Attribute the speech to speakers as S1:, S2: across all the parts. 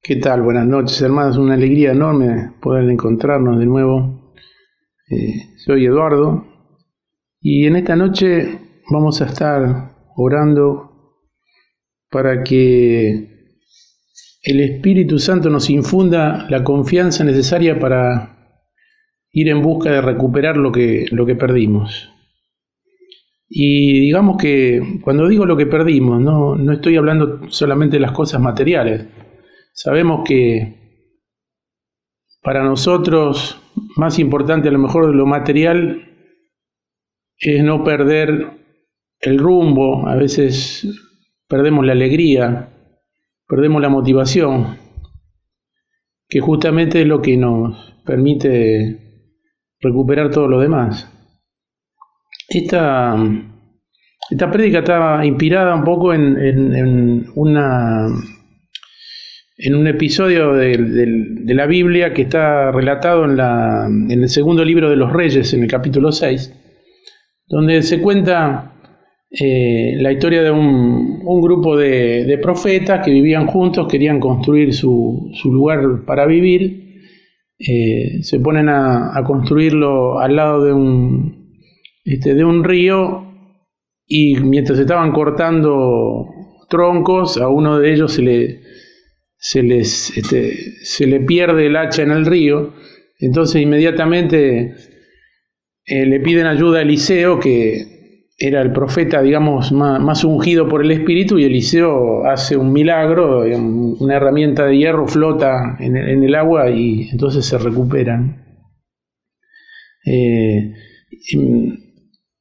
S1: ¿Qué tal? Buenas noches, hermanos. Una alegría enorme poder encontrarnos de nuevo. Eh, soy Eduardo y en esta noche vamos a estar orando para que el Espíritu Santo nos infunda la confianza necesaria para ir en busca de recuperar lo que, lo que perdimos. Y digamos que cuando digo lo que perdimos, no, no estoy hablando solamente de las cosas materiales. Sabemos que para nosotros más importante a lo mejor de lo material es no perder el rumbo, a veces perdemos la alegría, perdemos la motivación, que justamente es lo que nos permite recuperar todo lo demás. Esta, esta prédica está inspirada un poco en, en, una, en un episodio de, la Biblia que está relatado en, la, en el segundo libro de los Reyes, en el capítulo 6, donde se cuenta eh, la historia de un, grupo de, profetas que vivían juntos, querían construir su, lugar para vivir, eh, se ponen a, construirlo al lado este, de un río y mientras estaban cortando troncos, a uno de ellos se le, se les, este, se le pierde el hacha en el río, entonces inmediatamente eh, le piden ayuda a Eliseo, que era el profeta, digamos, más, ungido por el Espíritu, y Eliseo hace un milagro, una herramienta de hierro flota en el, en el agua y entonces se recuperan. Eh,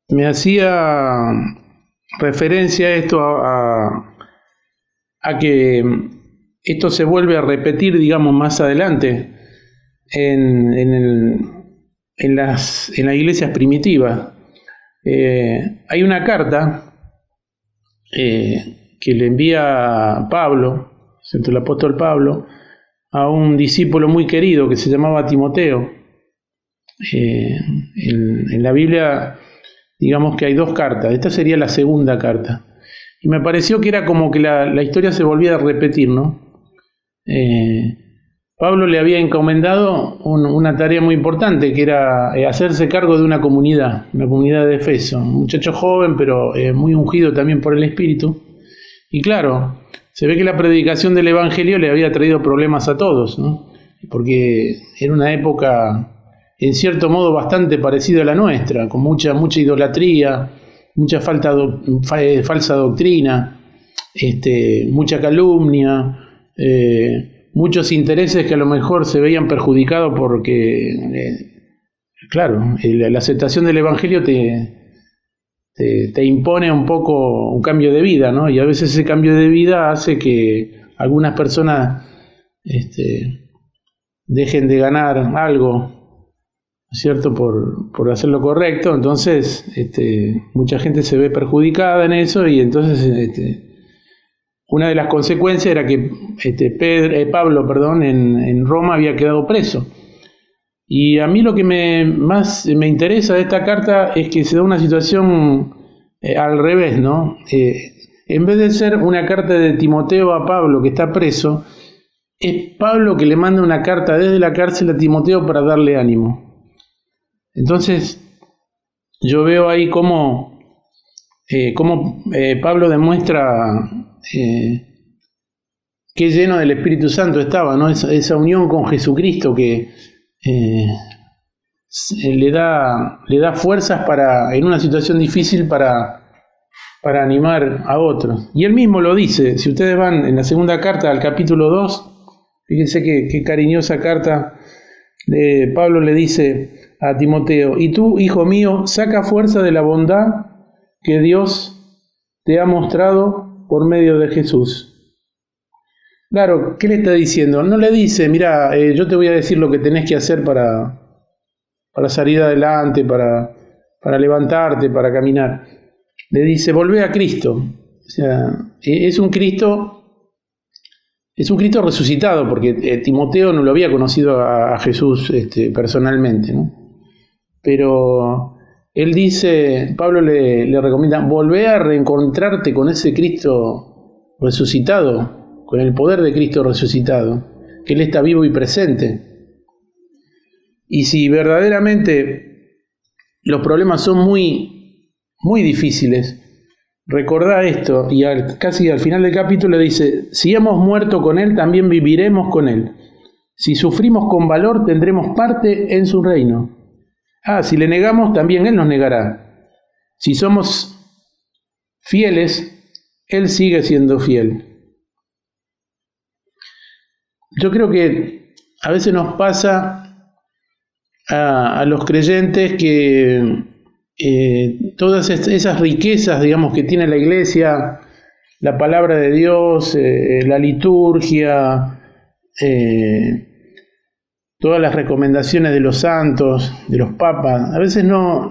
S1: me hacía referencia a esto, a, a, que esto se vuelve a repetir, digamos, más adelante en, en, el, en las, en las iglesias primitivas. Eh, hay una carta eh, que le envía Pablo, el apóstol Pablo, a un discípulo muy querido que se llamaba Timoteo. Eh, en, la Biblia digamos que hay dos cartas, esta sería la segunda carta. Y me pareció que era como que la, la historia se volvía a repetir, ¿no? Eh, Pablo le había encomendado un, una tarea muy importante, que era eh, hacerse cargo de una comunidad, una comunidad de Efeso, un muchacho joven, pero eh, muy ungido también por el Espíritu. Y claro, se ve que la predicación del Evangelio le había traído problemas a todos, porque era una época en cierto modo bastante parecido a la nuestra, con mucha, mucha idolatría, mucha falta falsa doctrina, este, mucha calumnia, eh, muchos intereses que a lo mejor se veían perjudicados porque, eh, claro, la aceptación del Evangelio te, te, impone un poco un cambio de vida, ¿no? Y a veces ese cambio de vida hace que algunas personas este, dejen de ganar algo ¿cierto? Por, por hacer lo correcto, entonces este, mucha gente se ve perjudicada en eso y entonces este, una de las consecuencias era que este, eh, Pablo perdón, en, Roma había quedado preso. Y a mí lo que me, más me interesa de esta carta es que se da una situación eh, al revés, ¿no? Eh, en vez de ser una carta de Timoteo a Pablo que está preso, es Pablo que le manda una carta desde la cárcel a Timoteo para darle ánimo. Entonces, yo veo ahí cómo, cómo Pablo demuestra eh, qué lleno del Espíritu Santo estaba, ¿no? Esa, unión con Jesucristo que eh, le, da, le da fuerzas para, en una situación difícil para, para animar a otros. Y él mismo lo dice, si ustedes van en la segunda carta al capítulo 2, fíjense qué, qué cariñosa carta de Pablo le dice, a Timoteo, y tú, hijo mío, saca fuerza de la bondad que Dios te ha mostrado por medio de Jesús. Claro, ¿qué le está diciendo? No le dice, mira, eh, yo te voy a decir lo que tenés que hacer para, para salir adelante, para, para levantarte, para caminar. Le dice, volvé a Cristo. O sea, e, es un Cristo es un Cristo resucitado, porque eh, Timoteo no lo había conocido a, Jesús este, personalmente, ¿no? pero él dice, Pablo le, le recomienda, volver a reencontrarte con ese Cristo resucitado, con el poder de Cristo resucitado, que Él está vivo y presente. Y si verdaderamente los problemas son muy, muy difíciles, recordá esto, y casi al final del capítulo dice, si hemos muerto con Él, también viviremos con Él. Si sufrimos con valor, tendremos parte en su reino. Ah, si le negamos, también Él nos negará. Si somos fieles, Él sigue siendo fiel. Yo creo que a veces nos pasa a, los creyentes que eh, todas esas riquezas, digamos, que tiene la iglesia, la palabra de Dios, eh, la liturgia, eh, todas las recomendaciones de los santos, de los papas, a veces no,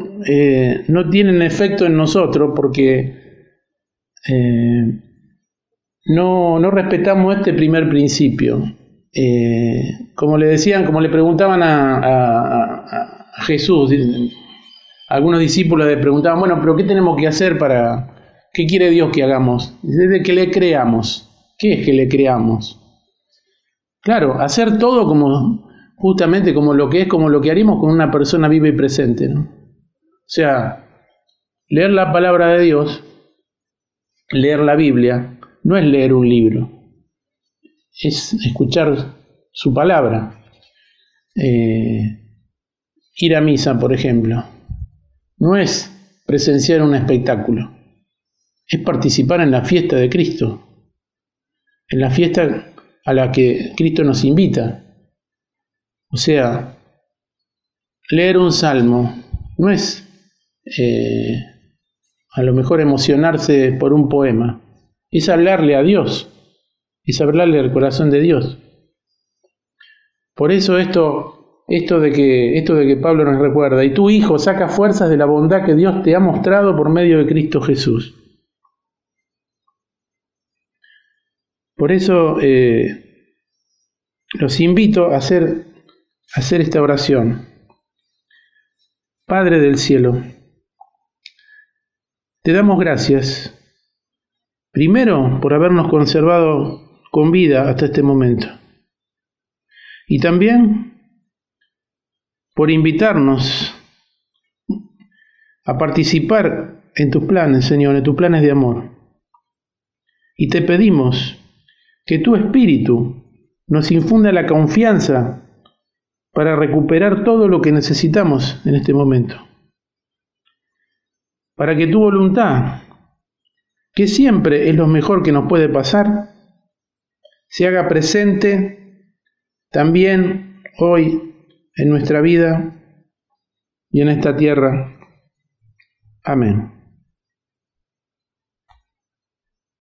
S1: no tienen efecto en nosotros porque no, no respetamos este primer principio. Eh, como le decían, como le preguntaban a, Jesús, algunos discípulos le preguntaban, bueno, pero ¿qué tenemos que hacer para, qué quiere Dios que hagamos? Desde que le creamos. ¿Qué es que le creamos? Claro, hacer todo como, justamente como lo que es, como lo que haríamos con una persona viva y presente. ¿no? O sea, leer la palabra de Dios, leer la Biblia, no es leer un libro es escuchar su palabra. Eh, ir a misa, por ejemplo, no es presenciar un espectáculo, es participar en la fiesta de Cristo, en la fiesta a la que Cristo nos invita. O sea, leer un salmo no es eh, a lo mejor emocionarse por un poema, es hablarle a Dios y hablarle al corazón de Dios. Por eso esto, esto, de que, esto de que Pablo nos recuerda, y tu hijo saca fuerzas de la bondad que Dios te ha mostrado por medio de Cristo Jesús. Por eso eh, los invito a hacer, hacer esta oración. Padre del cielo, te damos gracias, primero por habernos conservado con vida hasta este momento. Y también por invitarnos a participar en tus planes, Señor, en tus planes de amor. Y te pedimos que tu Espíritu nos infunda la confianza para recuperar todo lo que necesitamos en este momento. Para que tu voluntad, que siempre es lo mejor que nos puede pasar, se haga presente también hoy en nuestra vida y en esta tierra. Amén.